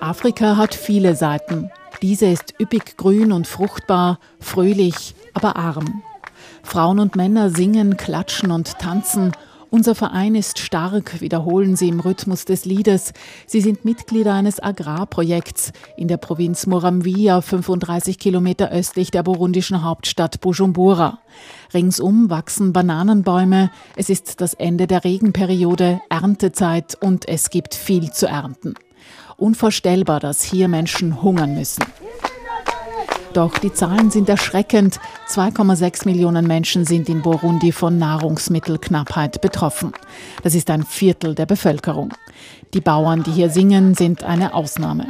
Afrika hat viele Seiten. Diese ist üppig grün und fruchtbar, fröhlich, aber arm. Frauen und Männer singen, klatschen und tanzen. Unser Verein ist stark, wiederholen sie im Rhythmus des Liedes. Sie sind Mitglieder eines Agrarprojekts in der Provinz Moramvia, 35 Kilometer östlich der burundischen Hauptstadt Bujumbura. Ringsum wachsen Bananenbäume. Es ist das Ende der Regenperiode, Erntezeit und es gibt viel zu ernten. Unvorstellbar, dass hier Menschen hungern müssen. Doch die Zahlen sind erschreckend. 2,6 Millionen Menschen sind in Burundi von Nahrungsmittelknappheit betroffen. Das ist ein Viertel der Bevölkerung. Die Bauern, die hier singen, sind eine Ausnahme.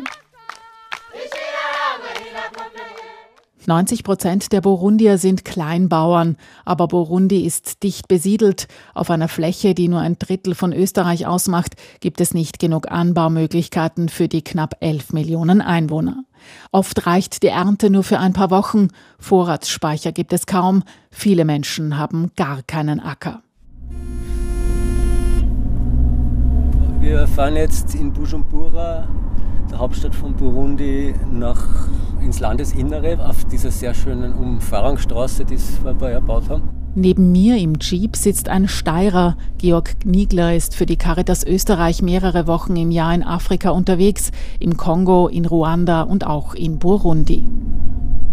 90 Prozent der Burundier sind Kleinbauern, aber Burundi ist dicht besiedelt. Auf einer Fläche, die nur ein Drittel von Österreich ausmacht, gibt es nicht genug Anbaumöglichkeiten für die knapp 11 Millionen Einwohner. Oft reicht die Ernte nur für ein paar Wochen, Vorratsspeicher gibt es kaum, viele Menschen haben gar keinen Acker. Wir fahren jetzt in Bujumbura der Hauptstadt von Burundi nach, ins Landesinnere auf dieser sehr schönen Umfahrungsstraße, die sie vor ein paar Jahren gebaut haben. Neben mir im Jeep sitzt ein Steirer. Georg Kniegler ist für die Caritas Österreich mehrere Wochen im Jahr in Afrika unterwegs, im Kongo, in Ruanda und auch in Burundi.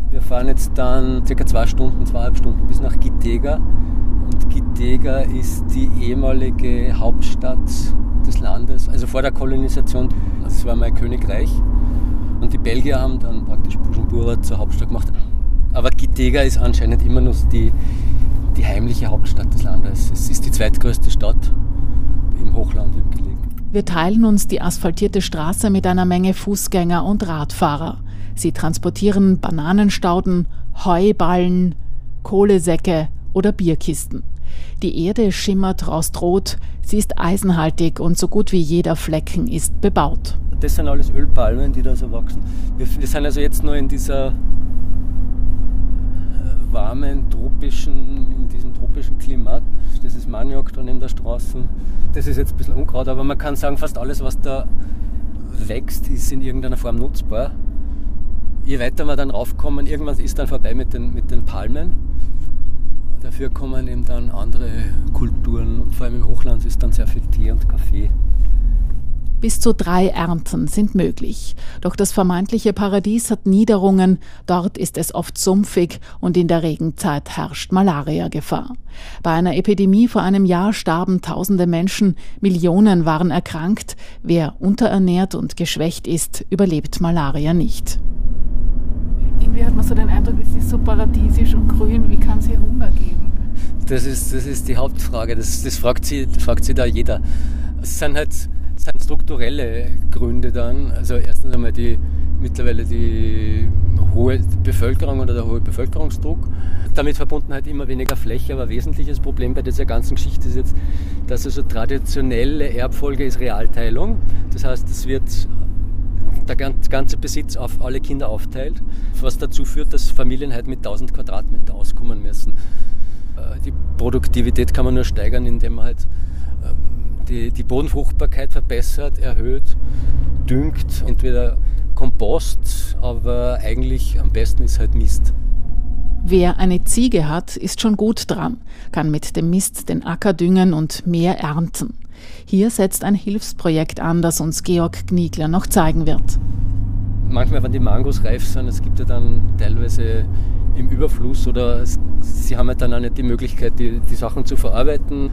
Wir fahren jetzt dann circa zwei Stunden, zweieinhalb Stunden bis nach Gitega. Und Gitega ist die ehemalige Hauptstadt des Landes, also vor der Kolonisation. Das war mein Königreich. Und die Belgier haben dann praktisch Bujumbura zur Hauptstadt gemacht. Aber Gitega ist anscheinend immer noch die, die heimliche Hauptstadt des Landes. Es ist die zweitgrößte Stadt im Hochland gelegen. Wir teilen uns die asphaltierte Straße mit einer Menge Fußgänger und Radfahrer. Sie transportieren Bananenstauden, Heuballen, Kohlesäcke oder Bierkisten. Die Erde schimmert rostrot, sie ist eisenhaltig und so gut wie jeder Flecken ist bebaut. Das sind alles Ölpalmen, die da so wachsen. Wir, wir sind also jetzt nur in dieser äh, warmen, tropischen, in diesem tropischen Klimat. Das ist Maniok da neben der Straße. Das ist jetzt ein bisschen Unkraut, aber man kann sagen, fast alles, was da wächst, ist in irgendeiner Form nutzbar. Je weiter wir dann raufkommen, irgendwann ist dann vorbei mit den, mit den Palmen. Dafür kommen eben dann andere Kulturen und vor allem im Hochland ist dann sehr viel Tee und Kaffee. Bis zu drei Ernten sind möglich. Doch das vermeintliche Paradies hat Niederungen, dort ist es oft sumpfig und in der Regenzeit herrscht Malariagefahr. Bei einer Epidemie vor einem Jahr starben tausende Menschen, Millionen waren erkrankt. Wer unterernährt und geschwächt ist, überlebt Malaria nicht irgendwie hat man so den Eindruck, es ist so paradiesisch und grün, wie kann es hier Hunger geben? Das ist, das ist die Hauptfrage, das, das fragt, sie, fragt sie da jeder. Es sind halt es sind strukturelle Gründe dann. Also erstens einmal die mittlerweile die hohe Bevölkerung oder der hohe Bevölkerungsdruck. Damit verbunden halt immer weniger Fläche, aber wesentliches Problem bei dieser ganzen Geschichte ist jetzt, dass also traditionelle Erbfolge ist Realteilung. Das heißt, es wird der ganze Besitz auf alle Kinder aufteilt, was dazu führt, dass Familien halt mit 1000 Quadratmeter auskommen müssen. Äh, die Produktivität kann man nur steigern, indem man halt ähm, die, die Bodenfruchtbarkeit verbessert, erhöht, düngt, entweder Kompost, aber eigentlich am besten ist halt Mist. Wer eine Ziege hat, ist schon gut dran, kann mit dem Mist den Acker düngen und mehr ernten. Hier setzt ein Hilfsprojekt an, das uns Georg Kniegler noch zeigen wird. Manchmal, wenn die Mangos reif sind, es gibt ja dann teilweise im Überfluss oder sie haben ja dann auch nicht die Möglichkeit, die, die Sachen zu verarbeiten,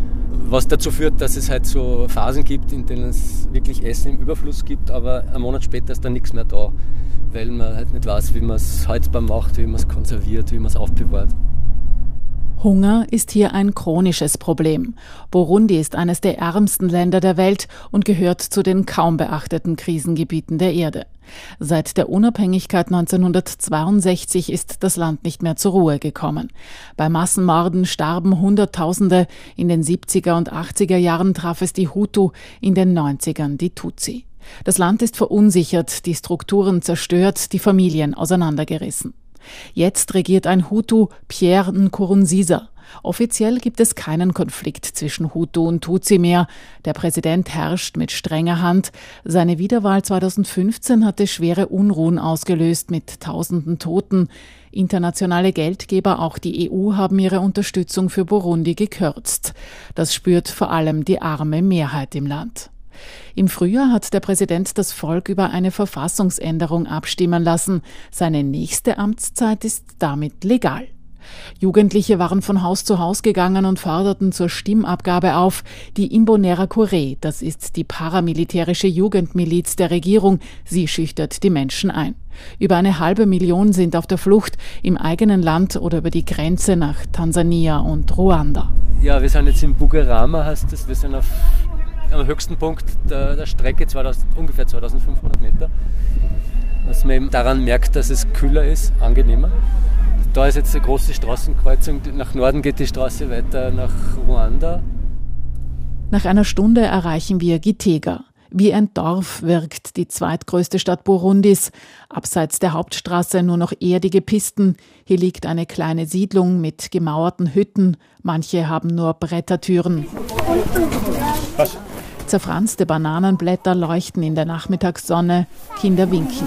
was dazu führt, dass es halt so Phasen gibt, in denen es wirklich Essen im Überfluss gibt, aber einen Monat später ist dann nichts mehr da, weil man halt nicht weiß, wie man es haltbar macht, wie man es konserviert, wie man es aufbewahrt. Hunger ist hier ein chronisches Problem. Burundi ist eines der ärmsten Länder der Welt und gehört zu den kaum beachteten Krisengebieten der Erde. Seit der Unabhängigkeit 1962 ist das Land nicht mehr zur Ruhe gekommen. Bei Massenmorden starben Hunderttausende. In den 70er und 80er Jahren traf es die Hutu, in den 90ern die Tutsi. Das Land ist verunsichert, die Strukturen zerstört, die Familien auseinandergerissen. Jetzt regiert ein Hutu, Pierre Nkurunziza. Offiziell gibt es keinen Konflikt zwischen Hutu und Tutsi mehr. Der Präsident herrscht mit strenger Hand. Seine Wiederwahl 2015 hatte schwere Unruhen ausgelöst mit tausenden Toten. Internationale Geldgeber, auch die EU, haben ihre Unterstützung für Burundi gekürzt. Das spürt vor allem die arme Mehrheit im Land. Im Frühjahr hat der Präsident das Volk über eine Verfassungsänderung abstimmen lassen. Seine nächste Amtszeit ist damit legal. Jugendliche waren von Haus zu Haus gegangen und forderten zur Stimmabgabe auf. Die Imbonera Kure, das ist die paramilitärische Jugendmiliz der Regierung, sie schüchtert die Menschen ein. Über eine halbe Million sind auf der Flucht im eigenen Land oder über die Grenze nach Tansania und Ruanda. Ja, wir sind jetzt in Bugarama, heißt es. Wir sind auf, am höchsten Punkt der, der Strecke, 2000, ungefähr 2500 Meter. Dass man eben daran merkt, dass es kühler ist, angenehmer. Da ist jetzt eine große Straßenkreuzung. Nach Norden geht die Straße weiter nach Ruanda. Nach einer Stunde erreichen wir Gitega. Wie ein Dorf wirkt die zweitgrößte Stadt Burundis. Abseits der Hauptstraße nur noch erdige Pisten. Hier liegt eine kleine Siedlung mit gemauerten Hütten. Manche haben nur Brettertüren. Zerfranste Bananenblätter leuchten in der Nachmittagssonne. Kinder winken.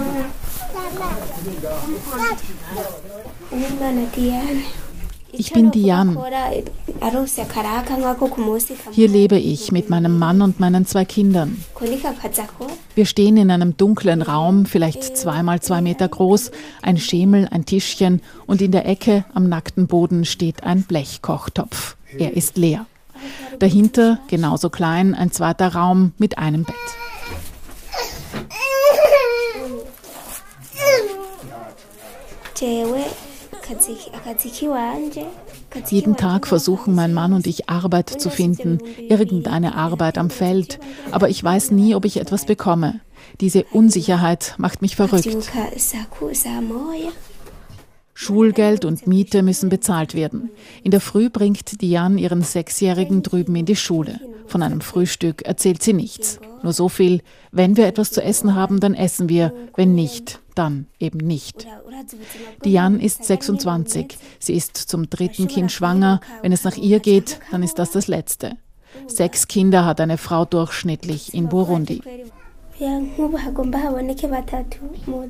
Ich bin Diane. Hier lebe ich mit meinem Mann und meinen zwei Kindern. Wir stehen in einem dunklen Raum, vielleicht zweimal zwei Meter groß, ein Schemel, ein Tischchen und in der Ecke am nackten Boden steht ein Blechkochtopf. Er ist leer. Dahinter, genauso klein, ein zweiter Raum mit einem Bett. Jeden Tag versuchen mein Mann und ich Arbeit zu finden, irgendeine Arbeit am Feld, aber ich weiß nie, ob ich etwas bekomme. Diese Unsicherheit macht mich verrückt. Schulgeld und Miete müssen bezahlt werden. In der Früh bringt Diane ihren Sechsjährigen drüben in die Schule. Von einem Frühstück erzählt sie nichts. Nur so viel, wenn wir etwas zu essen haben, dann essen wir, wenn nicht, dann eben nicht. Diane ist 26. Sie ist zum dritten Kind schwanger. Wenn es nach ihr geht, dann ist das das letzte. Sechs Kinder hat eine Frau durchschnittlich in Burundi.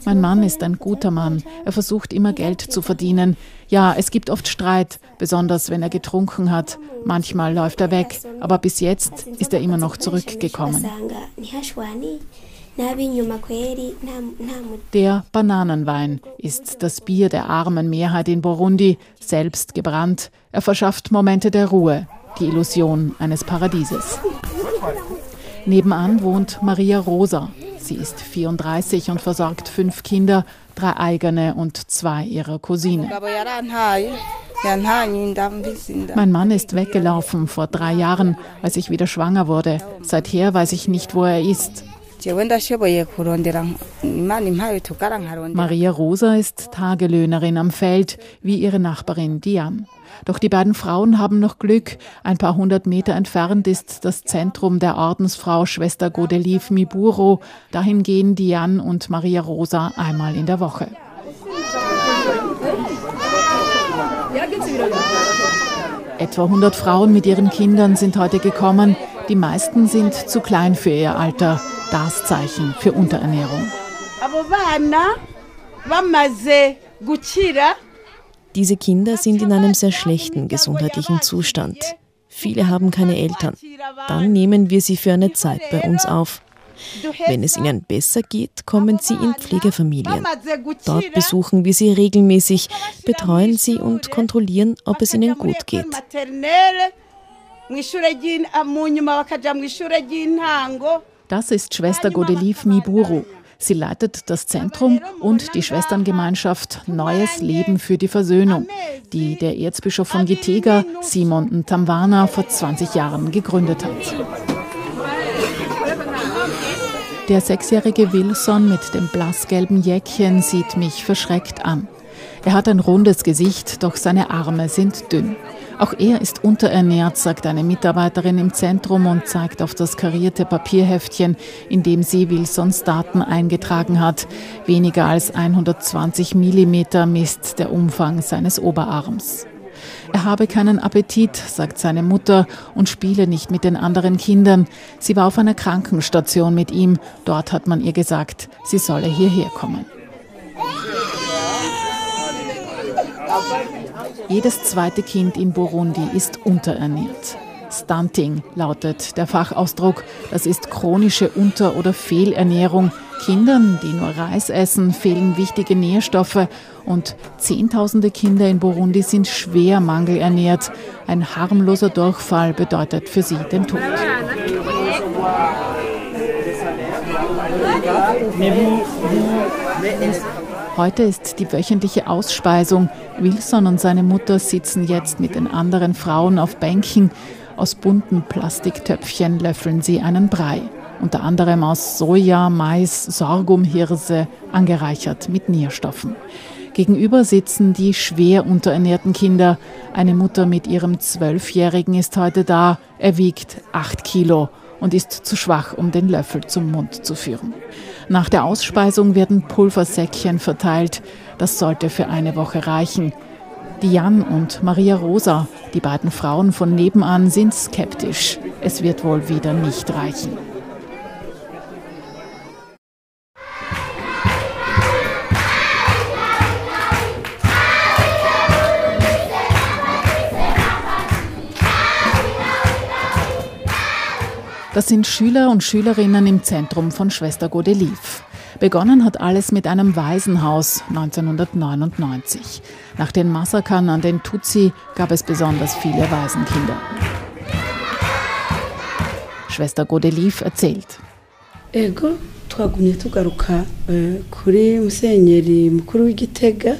Mein Mann ist ein guter Mann. Er versucht immer Geld zu verdienen. Ja, es gibt oft Streit, besonders wenn er getrunken hat. Manchmal läuft er weg, aber bis jetzt ist er immer noch zurückgekommen. Der Bananenwein ist das Bier der armen Mehrheit in Burundi, selbst gebrannt. Er verschafft Momente der Ruhe, die Illusion eines Paradieses. Nebenan wohnt Maria Rosa. Sie ist 34 und versorgt fünf Kinder, drei eigene und zwei ihrer Cousinen. Mein Mann ist weggelaufen vor drei Jahren, als ich wieder schwanger wurde. Seither weiß ich nicht, wo er ist. Maria Rosa ist Tagelöhnerin am Feld, wie ihre Nachbarin Diane. Doch die beiden Frauen haben noch Glück. Ein paar hundert Meter entfernt ist das Zentrum der Ordensfrau Schwester Godelieve Miburo. Dahin gehen Diane und Maria Rosa einmal in der Woche. Etwa 100 Frauen mit ihren Kindern sind heute gekommen. Die meisten sind zu klein für ihr Alter das Zeichen für Unterernährung. Diese Kinder sind in einem sehr schlechten gesundheitlichen Zustand. Viele haben keine Eltern. Dann nehmen wir sie für eine Zeit bei uns auf. Wenn es ihnen besser geht, kommen sie in Pflegefamilien. Dort besuchen wir sie regelmäßig, betreuen sie und kontrollieren, ob es ihnen gut geht. Das ist Schwester Godelieve Miburu. Sie leitet das Zentrum und die Schwesterngemeinschaft Neues Leben für die Versöhnung, die der Erzbischof von Gitega, Simon Ntamwana, vor 20 Jahren gegründet hat. Der sechsjährige Wilson mit dem blassgelben Jäckchen sieht mich verschreckt an. Er hat ein rundes Gesicht, doch seine Arme sind dünn. Auch er ist unterernährt, sagt eine Mitarbeiterin im Zentrum und zeigt auf das karierte Papierheftchen, in dem sie Wilsons Daten eingetragen hat. Weniger als 120 Millimeter misst der Umfang seines Oberarms. Er habe keinen Appetit, sagt seine Mutter, und spiele nicht mit den anderen Kindern. Sie war auf einer Krankenstation mit ihm. Dort hat man ihr gesagt, sie solle hierher kommen. Jedes zweite Kind in Burundi ist unterernährt. Stunting lautet der Fachausdruck. Das ist chronische Unter- oder Fehlernährung. Kindern, die nur Reis essen, fehlen wichtige Nährstoffe und Zehntausende Kinder in Burundi sind schwer mangelernährt. Ein harmloser Durchfall bedeutet für sie den Tod. Heute ist die wöchentliche Ausspeisung. Wilson und seine Mutter sitzen jetzt mit den anderen Frauen auf Bänken. Aus bunten Plastiktöpfchen löffeln sie einen Brei. Unter anderem aus Soja, Mais, Sorghum, Hirse, angereichert mit Nährstoffen. Gegenüber sitzen die schwer unterernährten Kinder. Eine Mutter mit ihrem Zwölfjährigen ist heute da. Er wiegt acht Kilo und ist zu schwach, um den Löffel zum Mund zu führen. Nach der Ausspeisung werden Pulversäckchen verteilt. Das sollte für eine Woche reichen. Diane und Maria Rosa, die beiden Frauen von nebenan, sind skeptisch. Es wird wohl wieder nicht reichen. Das sind Schüler und Schülerinnen im Zentrum von Schwester Godelief. Begonnen hat alles mit einem Waisenhaus 1999. Nach den Massakern an den Tutsi gab es besonders viele Waisenkinder. Schwester Godelief erzählt. ego twagumye tugaruka eh, kuri musenyeri mukuru w'igitega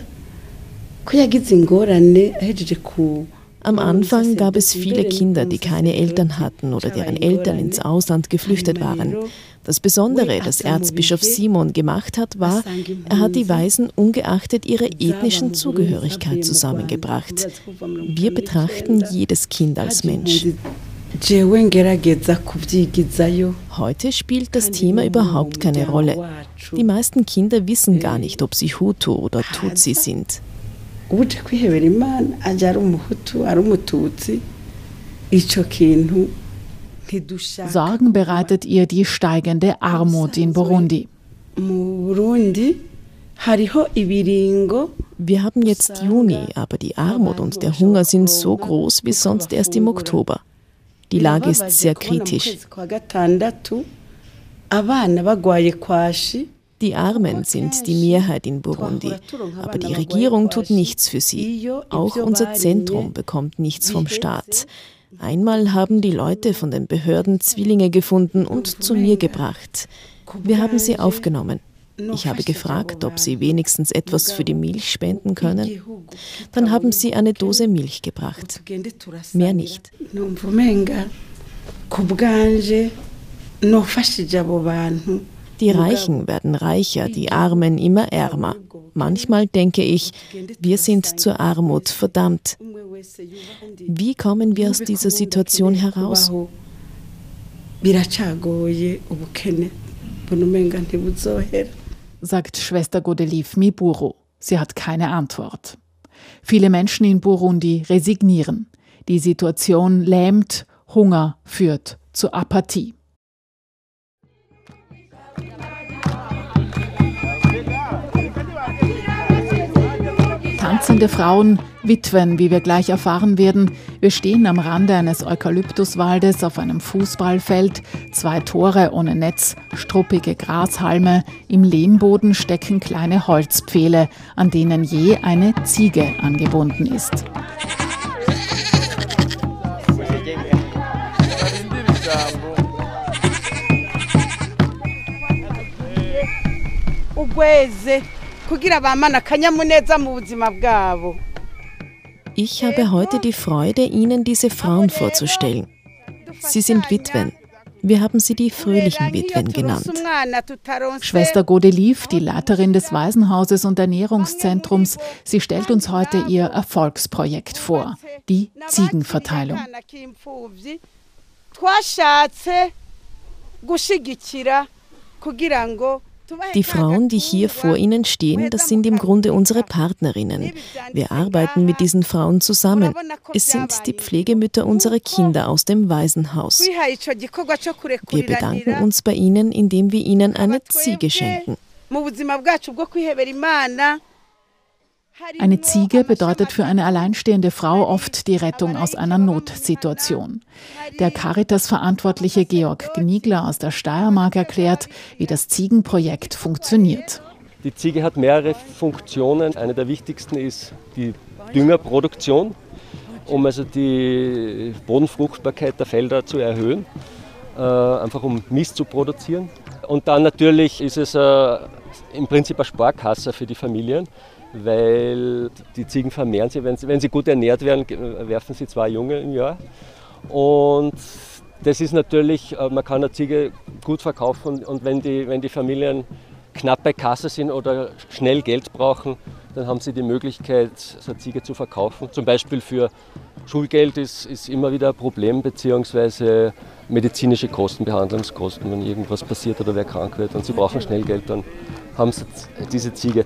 ko yagize ingorane ahejeje ku Am Anfang gab es viele Kinder, die keine Eltern hatten oder deren Eltern ins Ausland geflüchtet waren. Das Besondere, das Erzbischof Simon gemacht hat, war, er hat die Weisen ungeachtet ihrer ethnischen Zugehörigkeit zusammengebracht. Wir betrachten jedes Kind als Mensch. Heute spielt das Thema überhaupt keine Rolle. Die meisten Kinder wissen gar nicht, ob sie Hutu oder Tutsi sind. Uje kwihebera imana aje ari umuhutu ari umututsi ico kintu ntidushaka Sorgen bereitet ihr die steigende Armut in Burundi. mu burundi hariho ibiringo Wir haben jetzt Juni, aber die Armut und der Hunger sind so groß wie sonst erst im Oktober. Die Lage ist sehr kritisch. Die Armen sind die Mehrheit in Burundi, aber die Regierung tut nichts für sie. Auch unser Zentrum bekommt nichts vom Staat. Einmal haben die Leute von den Behörden Zwillinge gefunden und zu mir gebracht. Wir haben sie aufgenommen. Ich habe gefragt, ob sie wenigstens etwas für die Milch spenden können. Dann haben sie eine Dose Milch gebracht. Mehr nicht. Die Reichen werden reicher, die Armen immer ärmer. Manchmal denke ich, wir sind zur Armut verdammt. Wie kommen wir aus dieser Situation heraus? Sagt Schwester Godelief Miburo. Sie hat keine Antwort. Viele Menschen in Burundi resignieren. Die Situation lähmt, Hunger führt zu Apathie. Tanzende Frauen, Witwen, wie wir gleich erfahren werden. Wir stehen am Rande eines Eukalyptuswaldes auf einem Fußballfeld, zwei Tore ohne Netz, struppige Grashalme, im Lehmboden stecken kleine Holzpfähle, an denen je eine Ziege angebunden ist. Ugweze kugira bamane akanyamuneza mu buzima bwabo Ich habe heute die Freude, Ihnen diese Frauen vorzustellen. Sie sind Witwen. Wir haben sie die fröhlichen Witwen genannt. Schwester Godelief, die Leiterin des Waisenhauses und Ernährungszentrums, sie stellt uns heute ihr Erfolgsprojekt vor, die Ziegenverteilung. Die Frauen, die hier vor Ihnen stehen, das sind im Grunde unsere Partnerinnen. Wir arbeiten mit diesen Frauen zusammen. Es sind die Pflegemütter unserer Kinder aus dem Waisenhaus. Wir bedanken uns bei ihnen, indem wir ihnen eine Ziege schenken. Eine Ziege bedeutet für eine alleinstehende Frau oft die Rettung aus einer Notsituation. Der Caritas-Verantwortliche Georg Gniegler aus der Steiermark erklärt, wie das Ziegenprojekt funktioniert. Die Ziege hat mehrere Funktionen. Eine der wichtigsten ist die Düngerproduktion, um also die Bodenfruchtbarkeit der Felder zu erhöhen, äh, einfach um Mist zu produzieren. Und dann natürlich ist es äh, im Prinzip eine Sparkasse für die Familien weil die Ziegen vermehren sich, wenn sie, wenn sie gut ernährt werden, werfen sie zwei Junge im Jahr. Und das ist natürlich, äh, man kann eine Ziege gut verkaufen und wenn die, wenn die Familien knapp bei Kasse sind oder schnell Geld brauchen, dann haben sie die Möglichkeit, so eine Ziege zu verkaufen. Zum Beispiel für Schulgeld ist, ist immer wieder ein Problem, beziehungsweise medizinische Kosten, Behandlungskosten, wenn irgendwas passiert oder wer krank wird und sie brauchen schnell Geld, dann haben sie diese Ziege.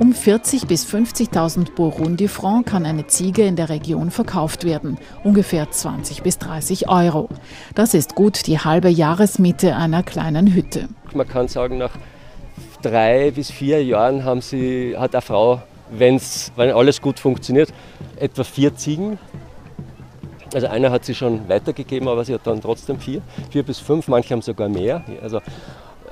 Um 40.000 bis 50.000 Burundi-Franc kann eine Ziege in der Region verkauft werden, ungefähr 20 bis 30 Euro. Das ist gut die halbe Jahresmiete einer kleinen Hütte. Man kann sagen, nach drei bis vier Jahren haben sie, hat eine Frau, wenn's, wenn alles gut funktioniert, etwa vier Ziegen. Also einer hat sie schon weitergegeben, aber sie hat dann trotzdem vier, vier bis fünf, manche haben sogar mehr. Also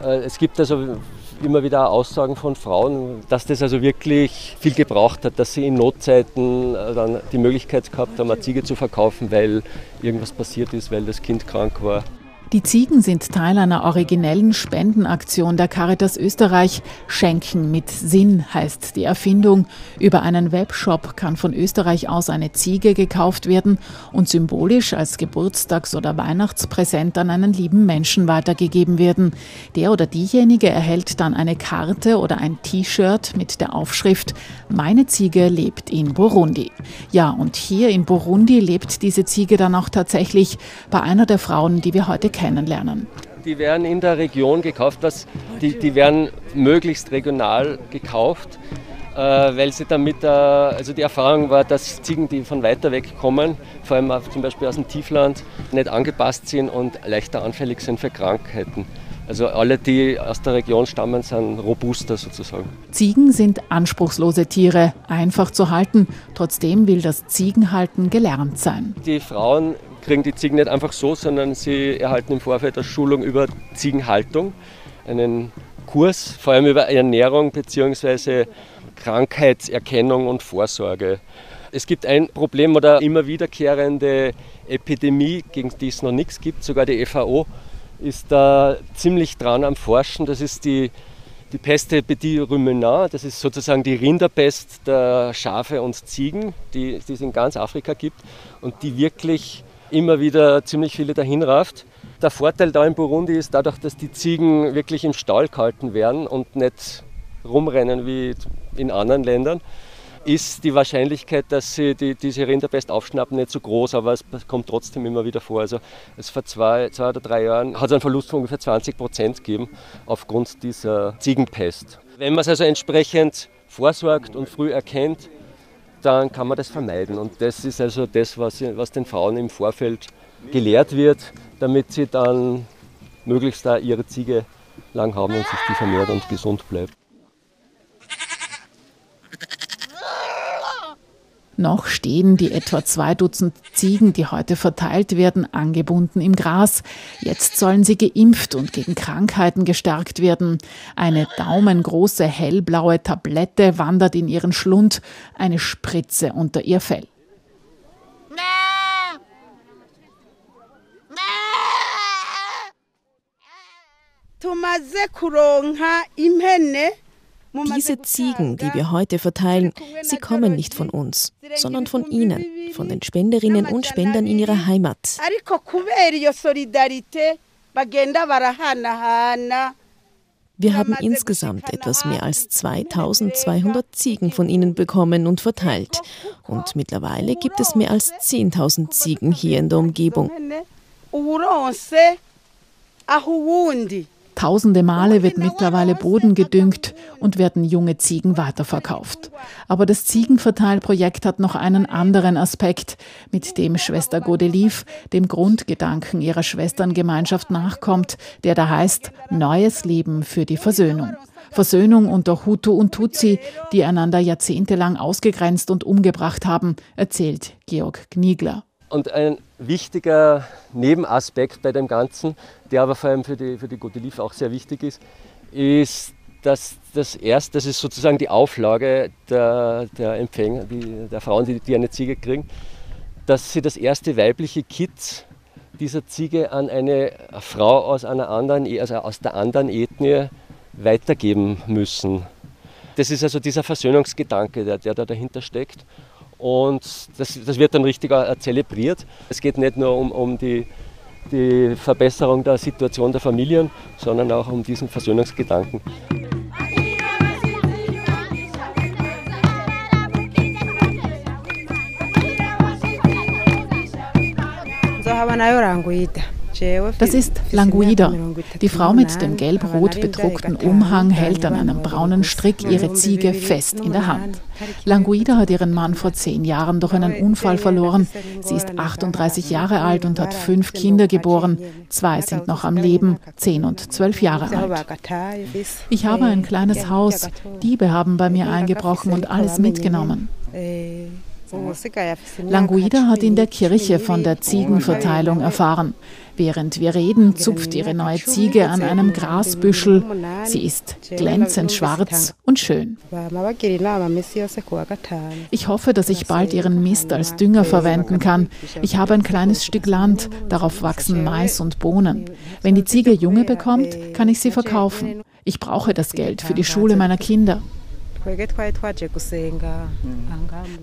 es gibt also immer wieder Aussagen von Frauen, dass das also wirklich viel gebraucht hat, dass sie in Notzeiten äh, dann die Möglichkeit gehabt haben, eine Ziege zu verkaufen, weil irgendwas passiert ist, weil das Kind krank war. Die Ziegen sind Teil einer originellen Spendenaktion der Caritas Österreich. Schenken mit Sinn heißt die Erfindung. Über einen Webshop kann von Österreich aus eine Ziege gekauft werden und symbolisch als Geburtstags- oder Weihnachtspräsent an einen lieben Menschen weitergegeben werden. Der oder diejenige erhält dann eine Karte oder ein T-Shirt mit der Aufschrift Meine Ziege lebt in Burundi. Ja, und hier in Burundi lebt diese Ziege dann auch tatsächlich bei einer der Frauen, die wir heute kennenlernen. Die werden in der Region gekauft, was, die, die werden möglichst regional gekauft, äh, weil sie damit, äh, also die Erfahrung war, dass Ziegen, die von weiter weg kommen, vor allem zum Beispiel aus dem Tiefland, nicht angepasst sind und leichter anfällig sind für Krankheiten. Also alle, die aus der Region stammen, sind robuster sozusagen. Ziegen sind anspruchslose Tiere, einfach zu halten. Trotzdem will das Ziegenhalten gelernt sein. Die Frauen kriegen die Ziegen nicht einfach so, sondern sie erhalten im Vorfeld eine Schulung über Ziegenhaltung, einen Kurs, vor allem über Ernährung bzw. Krankheitserkennung und Vorsorge. Es gibt ein Problem oder immer wiederkehrende Epidemie, gegen die es noch nichts gibt. Sogar die FAO ist da ziemlich dran am Forschen. Das ist die, die Peste Petit Ruminant. Das ist sozusagen die Rinderpest der Schafe und Ziegen, die, die es in ganz Afrika gibt und die wirklich immer wieder ziemlich viele dahin rafft. Der Vorteil da in Burundi ist dadurch, dass die Ziegen wirklich im Stall gehalten werden und nicht rumrennen wie in anderen Ländern, ist die Wahrscheinlichkeit, dass sie die, diese Rinderpest aufschnappen, nicht so groß, aber es kommt trotzdem immer wieder vor. Also es vor zwei, zwei oder drei Jahren hat es einen Verlust von ungefähr 20 Prozent gegeben aufgrund dieser Ziegenpest. Wenn man es also entsprechend vorsorgt und früh erkennt, dann kann man das vermeiden. Und das ist also das, was, was den Frauen im Vorfeld gelehrt wird, damit sie dann möglichst da ihre Ziege lang haben und sich die vermehrt und gesund bleibt. Noch stehen die etwa zwei Dutzend Ziegen, die heute verteilt werden, angebunden im Gras. Jetzt sollen sie geimpft und gegen Krankheiten gestärkt werden. Eine daumengroße hellblaue Tablette wandert in ihren Schlund, eine Spritze unter ihr Fell. tumaze kuronka impene diese Ziegen, die wir heute verteilen, sie kommen nicht von uns, sondern von Ihnen, von den Spenderinnen und Spendern in Ihrer Heimat. Wir haben insgesamt etwas mehr als 2200 Ziegen von ihnen bekommen und verteilt. Und mittlerweile gibt es mehr als 10.000 Ziegen hier in der Umgebung. Tausende Male wird mittlerweile Boden gedüngt und werden junge Ziegen weiterverkauft. Aber das Ziegenverteilprojekt hat noch einen anderen Aspekt, mit dem Schwester Godelief dem Grundgedanken ihrer Schwesterngemeinschaft nachkommt, der da heißt Neues Leben für die Versöhnung. Versöhnung unter Hutu und Tutsi, die einander jahrzehntelang ausgegrenzt und umgebracht haben, erzählt Georg Gniegler. Und ein wichtiger Nebenaspekt bei dem Ganzen, der aber vor allem für die, für die Godelief auch sehr wichtig ist, ist, dass das erst, das ist sozusagen die Auflage der, der Empfänger, die, der Frauen, die, die eine Ziege kriegen, dass sie das erste weibliche Kind dieser Ziege an eine Frau aus einer anderen, also aus der anderen Ethnie weitergeben müssen. Das ist also dieser Versöhnungsgedanke, der, der da dahinter steckt. Und das, das wird dann richtig äh, zelebriert. Es geht nicht nur um, um die, die Verbesserung der Situation der Familien, sondern auch um diesen Versöhnungsgedanken. nzohaba nayo ranguida Das ist Languida. Die Frau mit dem gelb-rot bedruckten Umhang hält an einem braunen Strick ihre Ziege fest in der Hand. Languida hat ihren Mann vor zehn Jahren durch einen Unfall verloren. Sie ist 38 Jahre alt und hat fünf Kinder geboren. Zwei sind noch am Leben, zehn und zwölf Jahre alt. Ich habe ein kleines Haus. Diebe haben bei mir eingebrochen und alles mitgenommen. Languida hat in der Kirche von der Ziegenverteilung erfahren. Während wir reden, zupft ihre neue Ziege an einem Grasbüschel. Sie ist glänzend schwarz und schön. Ich hoffe, dass ich bald ihren Mist als Dünger verwenden kann. Ich habe ein kleines Stück Land, darauf wachsen Mais und Bohnen. Wenn die Ziege Junge bekommt, kann ich sie verkaufen. Ich brauche das Geld für die Schule meiner Kinder.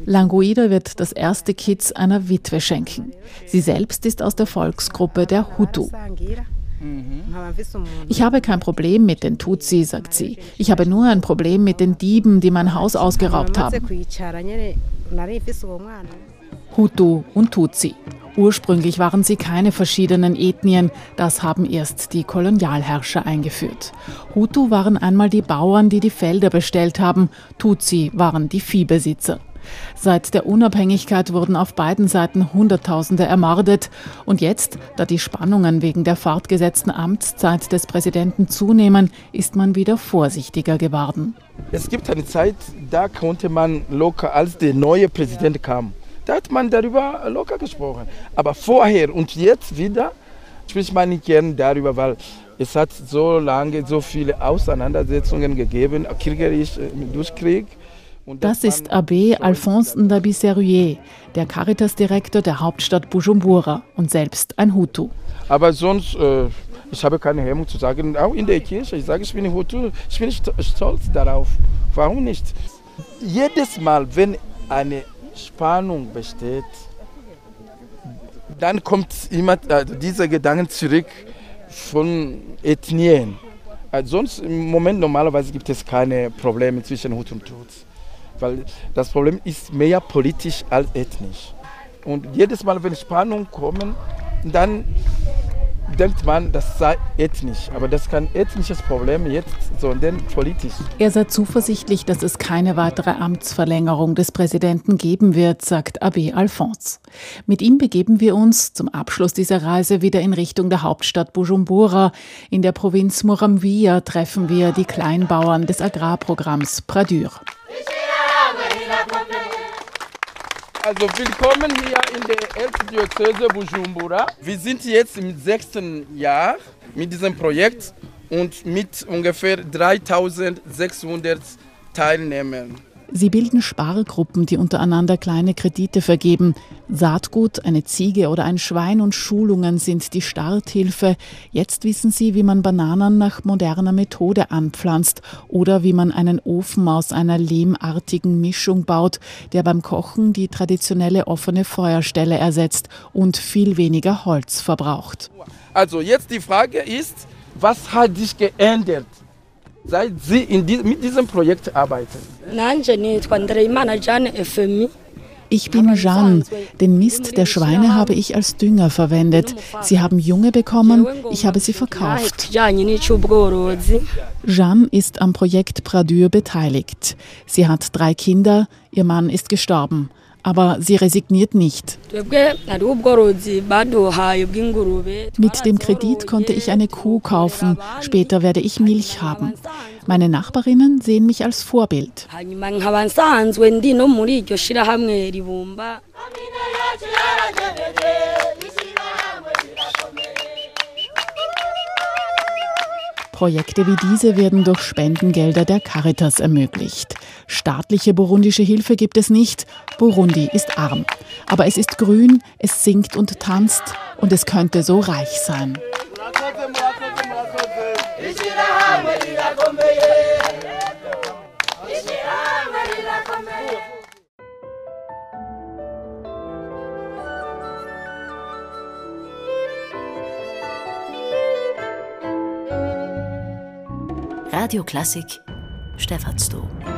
Languida wird das erste Kitz einer Witwe schenken. Sie selbst ist aus der Volksgruppe der Hutu. Ich habe kein Problem mit den Tutsi, sagt sie. Ich habe nur ein Problem mit den Dieben, die mein Haus ausgeraubt haben. Hutu und Tutsi. Ursprünglich waren sie keine verschiedenen Ethnien, das haben erst die Kolonialherrscher eingeführt. Hutu waren einmal die Bauern, die die Felder bestellt haben, Tutsi waren die Viehbesitzer. Seit der Unabhängigkeit wurden auf beiden Seiten Hunderttausende ermordet. Und jetzt, da die Spannungen wegen der fortgesetzten Amtszeit des Präsidenten zunehmen, ist man wieder vorsichtiger geworden. Es gibt eine Zeit, da konnte man locker, als der neue Präsident kam, da hat man darüber locker gesprochen. Aber vorher und jetzt wieder spricht man nicht gern darüber, weil es hat so lange so viele Auseinandersetzungen gegeben, kriegerisch durch Krieg. Das ist Abbé Alphonse Ndabiseruye, der Caritas-Direktor der Hauptstadt Bujumbura und selbst ein Hutu. Aber sonst, äh, ich habe keine Hemmung zu sagen, auch in der Kirche, ich sage, ich bin Hutu, ich bin stolz darauf. Warum nicht? Jedes Mal, wenn eine Spannung besteht, dann kommt immer äh, dieser Gedanke zurück von Ethnien. Also sonst im Moment normalerweise gibt es keine Probleme zwischen Hut und Tutsi, weil das Problem ist mehr politisch als ethnisch. Und jedes Mal, wenn Spannungen kommen, dann denkt man, das sei ethnisch. Aber das ist kein ethnisches Problem jetzt, sondern politisch. Er sei zuversichtlich, dass es keine weitere Amtsverlängerung des Präsidenten geben wird, sagt Abbé Alphonse. Mit ihm begeben wir uns zum Abschluss dieser Reise wieder in Richtung der Hauptstadt Bujumbura. In der Provinz Muramvia treffen wir die Kleinbauern des Agrarprogramms Pradur. Also willkommen hier in der Erzdiözese Bujumbura. Wir sind jetzt im sechsten Jahr mit diesem Projekt und mit ungefähr 3600 Teilnehmern. Sie bilden Spargruppen, die untereinander kleine Kredite vergeben. Saatgut, eine Ziege oder ein Schwein und Schulungen sind die Starthilfe. Jetzt wissen sie, wie man Bananen nach moderner Methode anpflanzt oder wie man einen Ofen aus einer lehmartigen Mischung baut, der beim Kochen die traditionelle offene Feuerstelle ersetzt und viel weniger Holz verbraucht. Also jetzt die Frage ist, was hat sich geändert, seit Sie in die, mit diesem Projekt arbeiten? Ich bin Jeanne. Den Mist der Schweine habe ich als Dünger verwendet. Sie haben Junge bekommen, ich habe sie verkauft. Jeanne ist am Projekt Pradure beteiligt. Sie hat drei Kinder, ihr Mann ist gestorben. Aber sie resigniert nicht. Mit dem Kredit konnte ich eine Kuh kaufen. Später werde ich Milch haben. Meine Nachbarinnen sehen mich als Vorbild. Projekte wie diese werden durch Spendengelder der Caritas ermöglicht. Staatliche burundische Hilfe gibt es nicht. Burundi ist arm. Aber es ist grün, es singt und tanzt und es könnte so reich sein. Radio Klassik, Stephansdom.